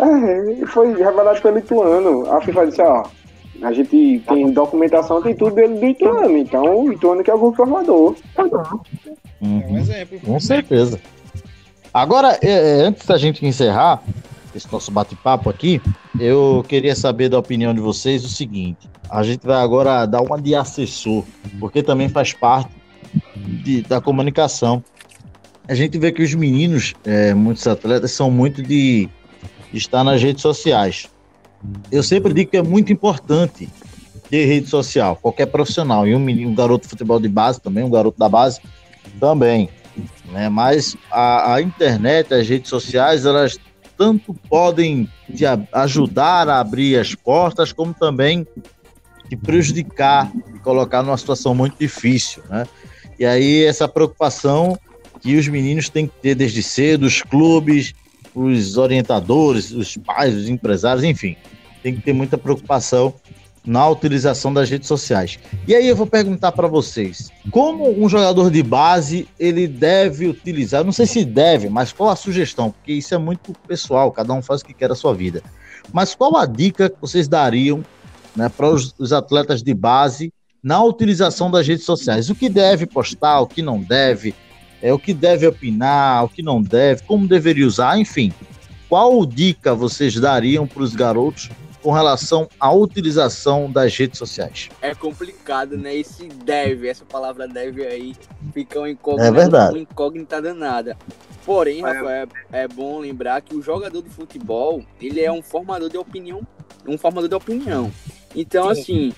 É, foi revelado pelo Ituano. A FIFA disse: ó, a gente tem documentação, tem tudo dele do Ituano. Então, o Ituano que é o formador. Uhum. É um exemplo. Com certeza. Agora, é, é, antes da gente encerrar, esse nosso bate-papo aqui, eu queria saber da opinião de vocês o seguinte: a gente vai agora dar uma de assessor, porque também faz parte de, da comunicação. A gente vê que os meninos, é, muitos atletas, são muito de, de estar nas redes sociais. Eu sempre digo que é muito importante ter rede social, qualquer profissional, e um, menino, um garoto de futebol de base também, um garoto da base também. Né? Mas a, a internet, as redes sociais, elas tanto podem te ajudar a abrir as portas, como também te prejudicar e colocar numa situação muito difícil, né? E aí essa preocupação que os meninos têm que ter desde cedo, os clubes, os orientadores, os pais, os empresários, enfim, tem que ter muita preocupação na utilização das redes sociais. E aí eu vou perguntar para vocês, como um jogador de base ele deve utilizar, não sei se deve, mas qual a sugestão, porque isso é muito pessoal, cada um faz o que quer da sua vida. Mas qual a dica que vocês dariam né, para os, os atletas de base na utilização das redes sociais? O que deve postar, o que não deve, é, o que deve opinar, o que não deve, como deveria usar, enfim. Qual dica vocês dariam para os garotos com relação à utilização das redes sociais? É complicado, né? Esse deve, essa palavra deve aí, fica uma incógnita, é verdade. uma incógnita danada. Porém, Rafael, é, é bom lembrar que o jogador de futebol, ele é um formador de opinião, um formador de opinião. Então, assim,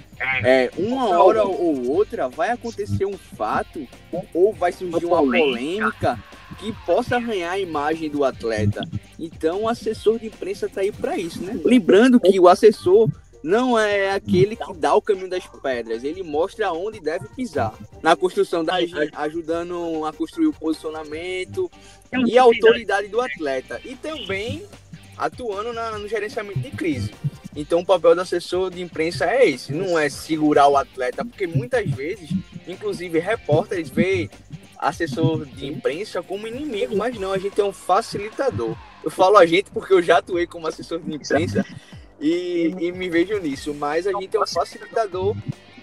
é, uma hora ou outra vai acontecer um fato ou vai surgir uma polêmica que possa arranhar a imagem do atleta. Então, o assessor de imprensa está aí para isso, né? Lembrando que o assessor não é aquele que dá o caminho das pedras, ele mostra onde deve pisar. Na construção da ajudando a construir o posicionamento e a autoridade do atleta. E também atuando na, no gerenciamento de crise. Então o papel do assessor de imprensa é esse, não é segurar o atleta, porque muitas vezes, inclusive repórteres veem assessor de imprensa como inimigo, mas não, a gente é um facilitador. Eu falo a gente porque eu já atuei como assessor de imprensa e, e me vejo nisso, mas a gente é um facilitador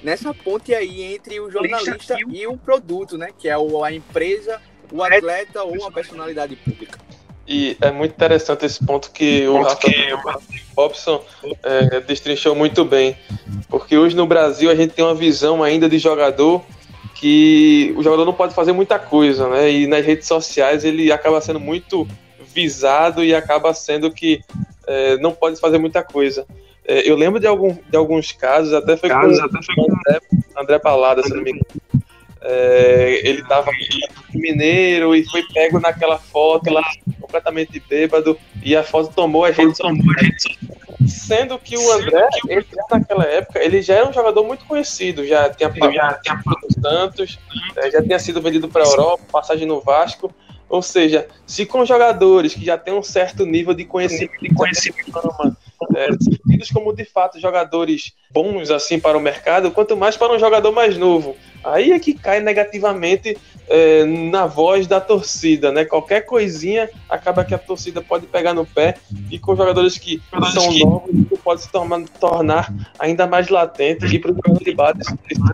nessa ponte aí entre o jornalista e o produto, né? Que é a empresa, o atleta ou uma personalidade pública. E é muito interessante esse ponto que o Rafa Robson é, destrinchou muito bem. Porque hoje no Brasil a gente tem uma visão ainda de jogador que o jogador não pode fazer muita coisa, né? E nas redes sociais ele acaba sendo muito visado e acaba sendo que é, não pode fazer muita coisa. É, eu lembro de, algum, de alguns casos, até foi casos, com até foi André, André Palada, se não me engano é, ele tava mineiro e foi pego naquela foto lá, completamente bêbado, e a foto tomou a gente. Sendo que o André, ele, naquela época, ele já era um jogador muito conhecido, já tinha, tinha no Santos, é, já tinha sido vendido para a Europa, passagem no Vasco. Ou seja, se com jogadores que já têm um certo nível de conhecimento, de conhecimento é, tidos como de fato jogadores bons assim para o mercado, quanto mais para um jogador mais novo. Aí é que cai negativamente é, na voz da torcida, né? Qualquer coisinha acaba que a torcida pode pegar no pé e com jogadores que são novos isso pode se tornar, tornar ainda mais latente e para o jogador de base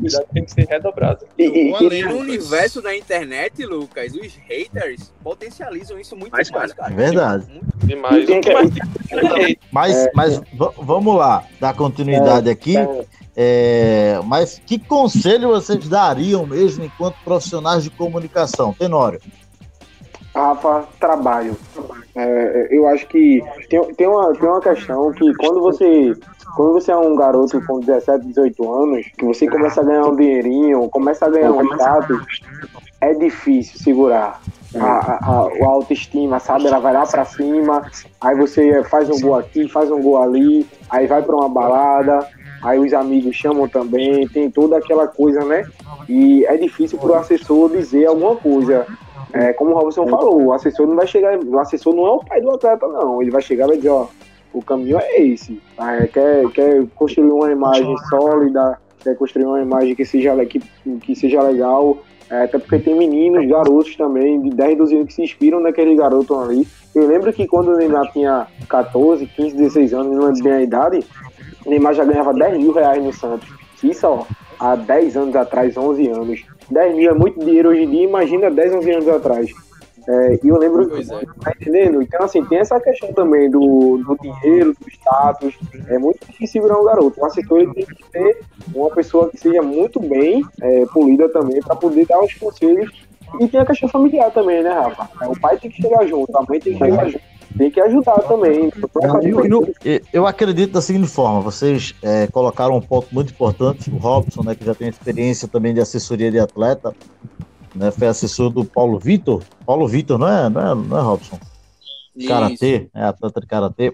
essa tem que ser redobrado. E, e, no universo da internet, Lucas, os haters potencializam isso muito mais, mais cara. É verdade. Muito demais. (laughs) Mas, mas vamos lá, dar continuidade aqui. É, mas que conselho vocês dariam mesmo enquanto profissionais de comunicação? Tenório. Rafa, trabalho. É, eu acho que tem, tem, uma, tem uma questão que quando você, quando você é um garoto com 17, 18 anos, que você começa a ganhar um dinheirinho, começa a ganhar um status, é difícil segurar. A, a, a, autoestima, sabe? Ela vai lá pra cima, aí você faz um gol aqui, faz um gol ali, aí vai pra uma balada, aí os amigos chamam também, tem toda aquela coisa, né? E é difícil para o assessor dizer alguma coisa. É, como o Robson falou, o assessor não vai chegar, o assessor não é o pai do atleta, não. Ele vai chegar e vai dizer, ó, o caminho é esse. É, quer, quer construir uma imagem sólida, quer construir uma imagem que seja, que, que seja legal. É, até porque tem meninos, garotos também, de 10, 12 anos que se inspiram naquele garoto ali. Eu lembro que quando o Neymar tinha 14, 15, 16 anos, não lembro bem a idade, Neymar já ganhava 10 mil reais no Santos. Isso, ó, há 10 anos atrás, 11 anos. 10 mil é muito dinheiro hoje em dia, imagina 10, 11 anos atrás. É, e eu lembro, pois é. tá entendendo? Então, assim, tem essa questão também do, do dinheiro, do status. É muito difícil segurar um garoto. O assessor ele tem que ter uma pessoa que seja muito bem é, polida também, para poder dar os conselhos. E tem a questão familiar também, né, Rafa? O pai tem que chegar junto, a mãe tem que chegar junto tem que ajudar também. Eu, eu acredito da seguinte forma: vocês é, colocaram um ponto muito importante, o Robson, né, que já tem experiência também de assessoria de atleta, né, foi assessor do Paulo Vitor. Paulo Vitor, não é, não é, não é Robson? karatê, é atleta de karatê.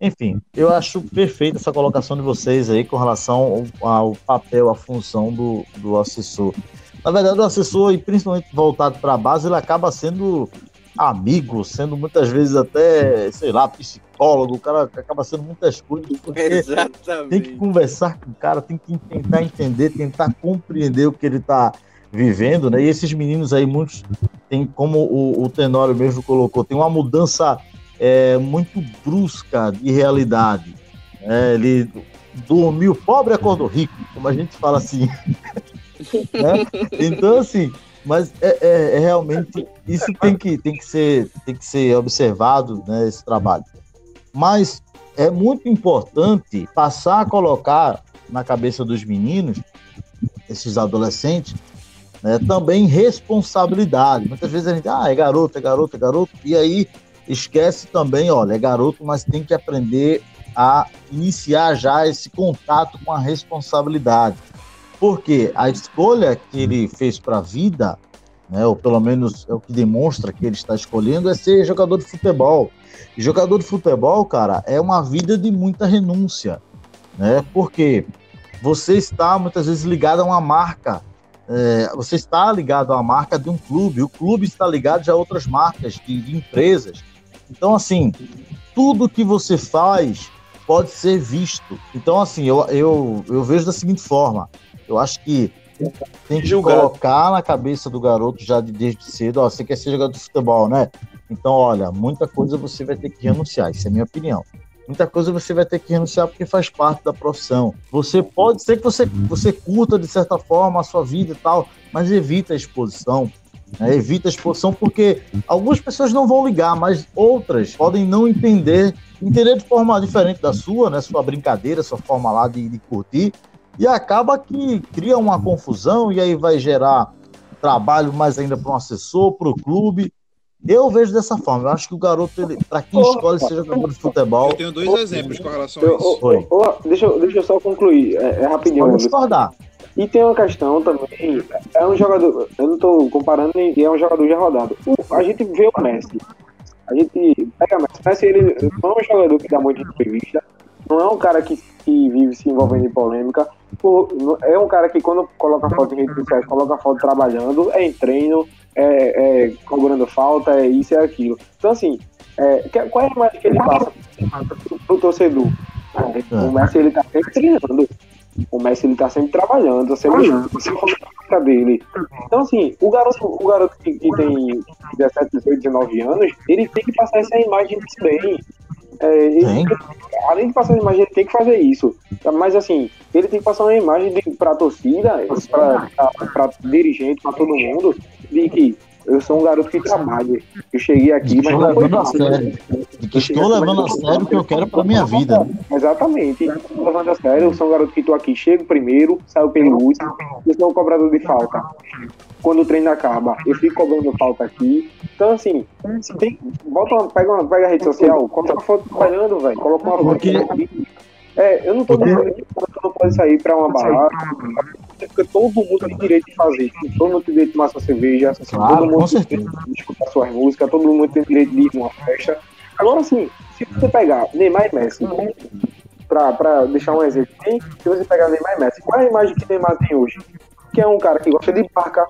Enfim, eu acho perfeita essa colocação de vocês aí com relação ao, ao papel, à função do, do assessor. Na verdade, o assessor, e principalmente voltado para a base, ele acaba sendo amigo, sendo muitas vezes até, sei lá, psicólogo, o cara acaba sendo muitas (laughs) coisas. Exatamente. Tem que conversar com o cara, tem que tentar entender, tentar compreender o que ele está vivendo, né? E esses meninos aí, muitos tem, como o, o Tenório mesmo colocou, tem uma mudança é, muito brusca de realidade. É, ele dormiu pobre acordou rico, como a gente fala assim. (laughs) né? Então, assim, mas é, é, é, realmente isso tem que, tem que, ser, tem que ser observado, né, esse trabalho. Mas é muito importante passar a colocar na cabeça dos meninos, esses adolescentes, né, também responsabilidade. Muitas vezes a gente, ah, é garoto, é garoto, é garoto, e aí esquece também, olha, é garoto, mas tem que aprender a iniciar já esse contato com a responsabilidade. Porque a escolha que ele fez para a vida, né, ou pelo menos é o que demonstra que ele está escolhendo, é ser jogador de futebol. E jogador de futebol, cara, é uma vida de muita renúncia, né? Porque você está muitas vezes ligado a uma marca é, você está ligado à marca de um clube, o clube está ligado a outras marcas de, de empresas. Então, assim, tudo que você faz pode ser visto. Então, assim, eu, eu, eu vejo da seguinte forma: eu acho que tem que Julgar. colocar na cabeça do garoto já de, desde cedo, ó, você quer ser jogador de futebol, né? Então, olha, muita coisa você vai ter que renunciar, isso é a minha opinião. Muita coisa você vai ter que renunciar porque faz parte da profissão. Você pode ser que você, você curta de certa forma a sua vida e tal, mas evita a exposição. Né? Evita a exposição porque algumas pessoas não vão ligar, mas outras podem não entender, entender de forma diferente da sua, né? Sua brincadeira, sua forma lá de, de curtir. E acaba que cria uma confusão e aí vai gerar trabalho mais ainda para um assessor, para o clube, eu vejo dessa forma. Eu acho que o garoto, para quem escolhe ser jogador de futebol. Eu tenho dois exemplos com relação a isso. Eu, eu, deixa, deixa eu só concluir. É, é rapidinho. Pode discordar. E tem uma questão também. É um jogador. Eu não estou comparando, e é um jogador já rodado. A gente vê o Messi. A gente pega o Messi. Messi ele não é um jogador que dá muita entrevista. Não é um cara que, que vive se envolvendo em polêmica. É um cara que, quando coloca foto em redes sociais, coloca foto trabalhando, é em treino, é, é, cobrando falta, é isso e é aquilo. Então, assim, é, qual é a imagem que ele passa pro torcedor? É. O Messi, ele tá sempre treinando. O Messi, ele tá sempre trabalhando, sempre a dele. Então, assim, o garoto, o garoto que, que tem 17, 18, 19 anos, ele tem que passar essa imagem bem. É, ele, além de passar uma imagem, ele tem que fazer isso. Mas assim, ele tem que passar uma imagem para a torcida, para dirigente, para todo mundo, de que eu sou um garoto que trabalha. Eu cheguei aqui, mas não levando a sério. De que estou levando a sério o que eu quero para minha vida. Exatamente. Estou levando a sério, eu sou um garoto que estou aqui, chego primeiro, saio pelo último, eu sou um cobrador de falta quando o treino acaba, eu fico cobrando falta aqui. Então, assim, tem, volta uma, pega, uma, pega a rede social, coloca uma foto trabalhando, velho. Coloca uma foto Porque... É, eu não tô dizendo que você não pode sair pra uma balada, porque todo mundo tem direito de fazer. Todo mundo tem direito de tomar sua cerveja, claro, todo mundo tem direito de escutar suas músicas, todo mundo tem direito de ir numa festa. Agora, assim, se você pegar Neymar e Messi, pra, pra deixar um exemplo, se você pegar Neymar e Messi, qual é a imagem que Neymar tem hoje? que é um cara que gosta de barca,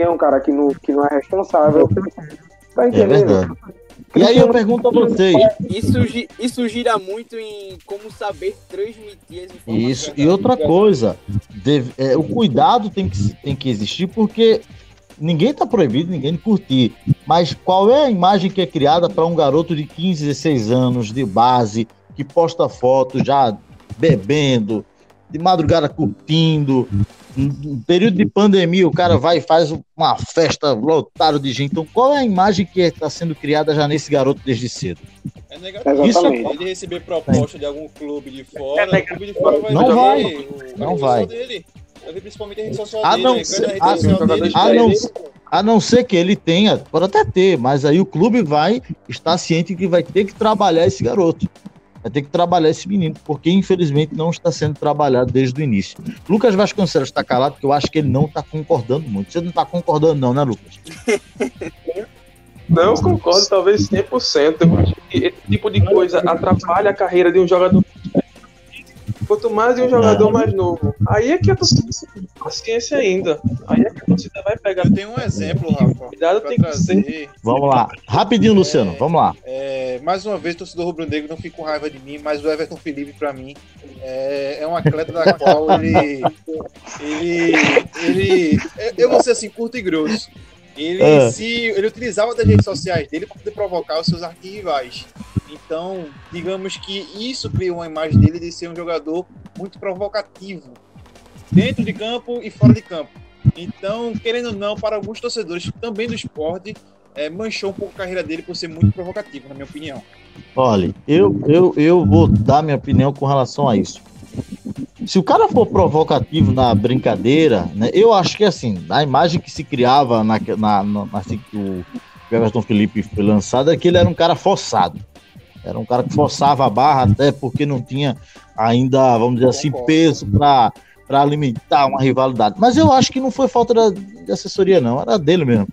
que é um cara que não, que não é responsável. Tá entendendo? É e aí eu pergunto a vocês. Isso, isso gira muito em como saber transmitir as informações. Isso, e outra coisa, deve, é, o cuidado tem que, tem que existir porque ninguém está proibido, ninguém curtir. Mas qual é a imagem que é criada para um garoto de 15, 16 anos, de base, que posta fotos já bebendo, de madrugada curtindo, no período de pandemia, o cara vai e faz uma festa lotada de gente. Então, qual é a imagem que está sendo criada já nesse garoto desde cedo? É negativo. Isso é... ele receber proposta de algum clube de fora, é o clube de fora vai não vai, o, não vai. Dele. Principalmente a rede social a não, ser, a, dele, a, não, a não ser que ele tenha, pode até ter, mas aí o clube vai estar ciente que vai ter que trabalhar esse garoto vai ter que trabalhar esse menino, porque infelizmente não está sendo trabalhado desde o início. Lucas Vasconcelos está calado, porque eu acho que ele não está concordando muito. Você não está concordando, não, né, Lucas? (laughs) Não, concordo, talvez 100%. Eu acho que esse tipo de coisa atrapalha a carreira de um jogador Quanto mais de um jogador mais novo. Aí é que a torcida tem paciência ainda. Aí é que a torcida vai pegar. Eu tenho um exemplo, Rafa. Cuidado tem trazer. que ser. Vamos lá. Rapidinho, Luciano. É, vamos lá. É, mais uma vez, torcedor rubro-negro não fica com raiva de mim, mas o Everton Felipe, para mim, é, é um atleta da qual ele, ele, ele. Eu vou ser assim, curto e grosso. Ele, é. se, ele utilizava das redes sociais dele para poder provocar os seus arquirrivais. Então, digamos que isso criou uma imagem dele de ser um jogador muito provocativo, dentro de campo e fora de campo. Então, querendo ou não, para alguns torcedores também do esporte, é, manchou um pouco a carreira dele por ser muito provocativo, na minha opinião. Olha, eu, eu, eu vou dar minha opinião com relação a isso. Se o cara for provocativo na brincadeira, né, eu acho que assim, a imagem que se criava na, na, na assim que o Everton Felipe foi lançado é que ele era um cara forçado. Era um cara que forçava a barra, até porque não tinha ainda, vamos dizer assim, peso para para alimentar uma rivalidade. Mas eu acho que não foi falta da, de assessoria, não, era dele mesmo.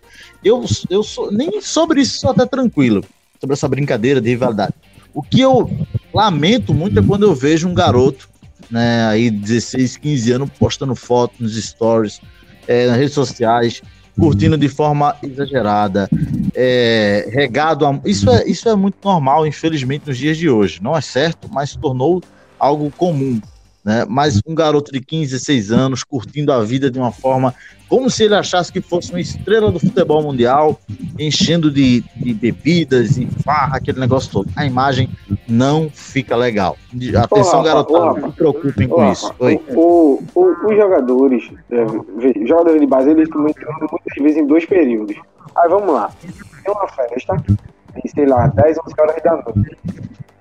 Eu, eu sou, nem sobre isso sou até tranquilo, sobre essa brincadeira de rivalidade. O que eu lamento muito é quando eu vejo um garoto, né, aí 16, 15 anos, postando foto nos stories, é, nas redes sociais, curtindo de forma exagerada, é, regado a... Isso é, isso é muito normal, infelizmente, nos dias de hoje. Não é certo, mas se tornou algo comum. Né? Mas um garoto de 15, 16 anos curtindo a vida de uma forma como se ele achasse que fosse uma estrela do futebol mundial, enchendo de, de bebidas e farra, aquele negócio todo. A imagem não fica legal. Atenção, garotada, não se preocupem com isso. Oi. O, o, os jogadores, é, jogadores de base, eles estão muitas vezes em dois períodos. Aí vamos lá, tem uma festa, sei lá, 10, 11 horas da noite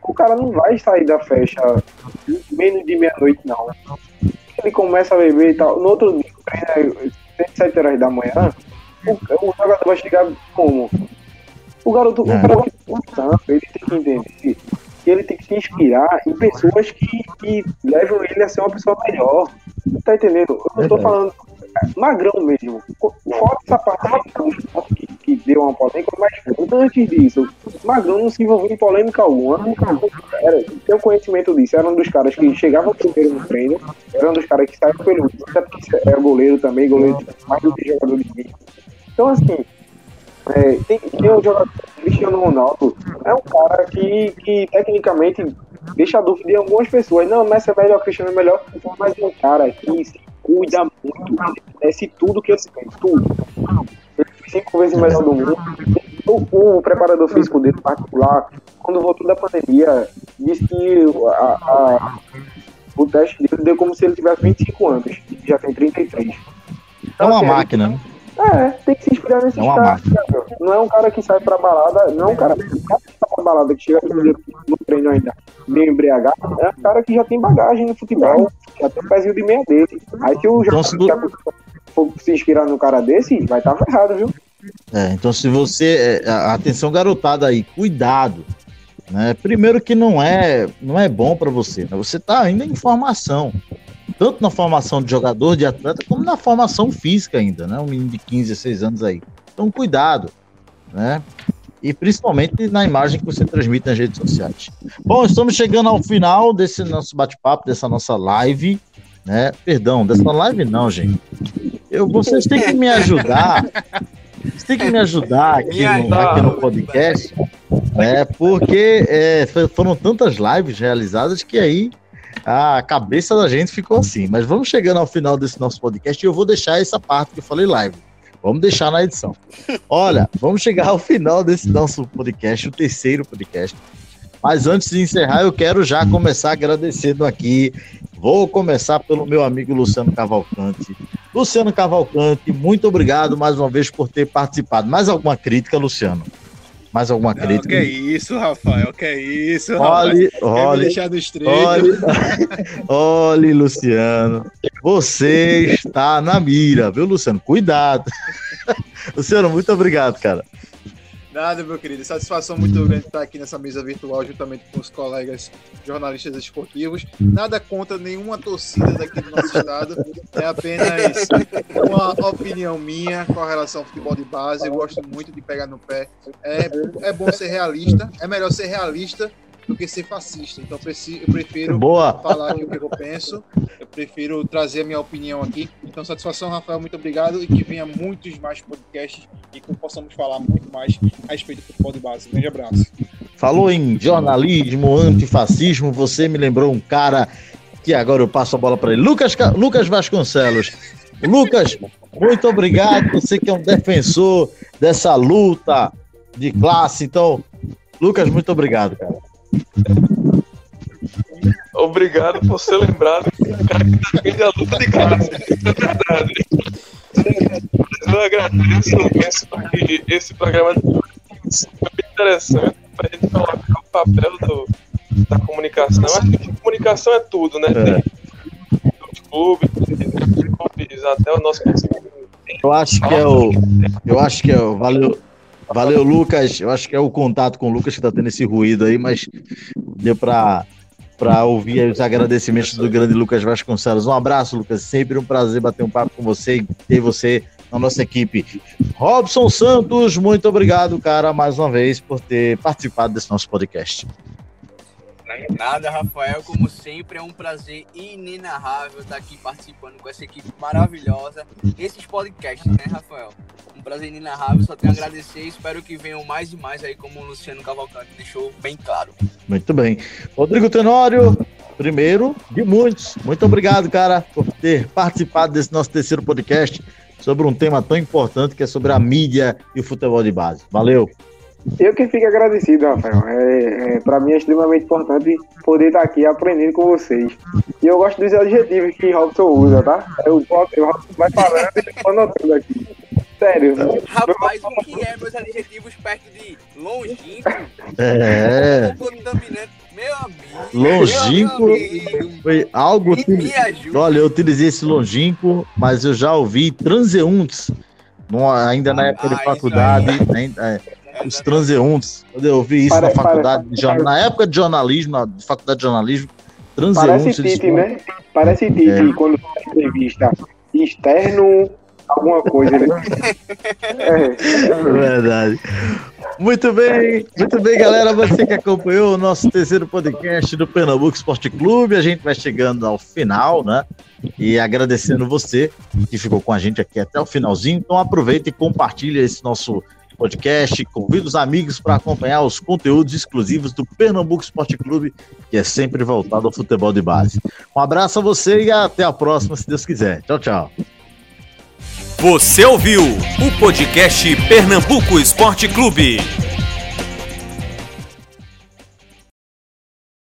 o cara não vai sair da festa menos de meia-noite, não. Ele começa a beber e tal. No outro dia, treino 7 horas da manhã, o, o, jogador vai chegar como? O garoto, é. o garoto ele tem que entender que ele tem que se inspirar em pessoas que, que levam ele a ser uma pessoa melhor. Tá entendendo? Eu não tô falando magrão mesmo. Fora essa parte que, que deu uma polêmica, mas antes disso, Magrão não se envolveu em polêmica alguma. Era, tem um conhecimento disso. Era um dos caras que chegava primeiro no treino, era um dos caras que saiu pelo. É goleiro também, goleiro mais do que jogador de. Então, assim, é, tem, tem um jogador, Cristiano Ronaldo, é um cara que, que tecnicamente deixa dúvida em algumas pessoas. Não, Messi é melhor, Cristiano é melhor, mas é um cara que cuida muito, merece tudo que ele tem, tudo. Ele foi cinco vezes melhor do mundo. O, o, preparador físico dele particular, quando voltou da pandemia, disse que a, a, o teste dele deu como se ele tivesse 25 anos, já tem 33. Então, é uma assim, máquina, né? É, tem que se inspirar nesse é cara. Não é um cara que sai pra balada, não é um cara, que sai pra balada que chega no treino ainda meio embriagado, é um cara que já tem bagagem no futebol, já tem um pezinho de meia dele. Aí se o então, se for se inspirar no cara desse, vai estar tá ferrado, viu? É, então se você. É, atenção, garotada aí, cuidado. Né? Primeiro que não é, não é bom para você, né? Você tá ainda em formação tanto na formação de jogador, de atleta, como na formação física ainda, né? Um menino de 15, 16 anos aí. Então, cuidado, né? E principalmente na imagem que você transmite nas redes sociais. Bom, estamos chegando ao final desse nosso bate-papo, dessa nossa live, né? Perdão, dessa live não, gente. Eu, vocês têm que me ajudar. Vocês têm que me ajudar aqui no, aqui no podcast, né? Porque é, foram tantas lives realizadas que aí a cabeça da gente ficou assim. Mas vamos chegando ao final desse nosso podcast e eu vou deixar essa parte que eu falei live. Vamos deixar na edição. Olha, vamos chegar ao final desse nosso podcast, o terceiro podcast. Mas antes de encerrar, eu quero já começar agradecendo aqui. Vou começar pelo meu amigo Luciano Cavalcante. Luciano Cavalcante, muito obrigado mais uma vez por ter participado. Mais alguma crítica, Luciano? Mais alguma Não, crítica? Que isso, Rafael, que isso. Olhe, olhe, deixar no olhe, (laughs) olhe, Luciano, você está na mira, viu, Luciano? Cuidado. (laughs) Luciano, muito obrigado, cara. Nada, meu querido. Satisfação muito grande estar aqui nessa mesa virtual juntamente com os colegas jornalistas esportivos. Nada contra nenhuma torcida daqui do nosso estado. É apenas uma opinião minha com relação ao futebol de base. Eu gosto muito de pegar no pé. É, é bom ser realista. É melhor ser realista do que ser fascista. Então eu prefiro Boa. falar aqui o que eu penso, eu prefiro trazer a minha opinião aqui. Então, satisfação, Rafael, muito obrigado e que venha muitos mais podcasts e que possamos falar muito mais a respeito do futebol de base. Um grande abraço. Falou em jornalismo, antifascismo, você me lembrou um cara que agora eu passo a bola para ele. Lucas, Lucas Vasconcelos. Lucas, muito obrigado. Você que é um defensor dessa luta de classe. Então, Lucas, muito obrigado, cara. Obrigado por ser lembrado do cara que defende a luta de classe. É verdade. Eu agradeço porque esse programa foi bem interessante para a gente colocar o papel do, da comunicação. Acho que comunicação é tudo, né? É. Dos clubes, clubes, até o nosso eu acho que é o. Eu acho que é o. Valeu, Valeu, Lucas. Eu acho que é o contato com o Lucas que está tendo esse ruído aí, mas deu para para ouvir os agradecimentos do grande Lucas Vasconcelos. Um abraço, Lucas. Sempre um prazer bater um papo com você e ter você na nossa equipe. Robson Santos, muito obrigado, cara, mais uma vez por ter participado desse nosso podcast. Nada, Rafael, como sempre, é um prazer inenarrável estar aqui participando com essa equipe maravilhosa nesses podcasts, né, Rafael? Um prazer inenarrável, só tenho a agradecer e espero que venham mais e mais aí, como o Luciano Cavalcante deixou bem claro. Muito bem. Rodrigo Tenório, primeiro de muitos. Muito obrigado, cara, por ter participado desse nosso terceiro podcast sobre um tema tão importante que é sobre a mídia e o futebol de base. Valeu! Eu que fico agradecido, Rafael. É, é, para mim é extremamente importante poder estar aqui aprendendo com vocês. E eu gosto dos adjetivos que Robson usa, tá? Eu, eu, Robson vai falando e eu anotando aqui. Sério. Rapaz, o que é meus adjetivos perto de longínquo? É. Meu amigo. Longínquo foi algo. Me, Olha, eu utilizei esse longínquo, mas eu já ouvi transeuntes. ainda na época ah, de faculdade. Ainda, os transeuntes. Quando eu ouvi isso Pare, na faculdade, na época de jornalismo, na faculdade de jornalismo, transeuntes. Parece Tite, né? Parece Tite é. quando faz entrevista externo, alguma coisa. Né? (laughs) é. Verdade. Muito bem, muito bem, galera. Você que acompanhou o nosso terceiro podcast do Pernambuco Esporte Clube, a gente vai chegando ao final, né? E agradecendo você que ficou com a gente aqui até o finalzinho. Então aproveita e compartilha esse nosso podcast. Convido os amigos para acompanhar os conteúdos exclusivos do Pernambuco Esporte Clube, que é sempre voltado ao futebol de base. Um abraço a você e até a próxima, se Deus quiser. Tchau, tchau. Você ouviu o podcast Pernambuco Esporte Clube.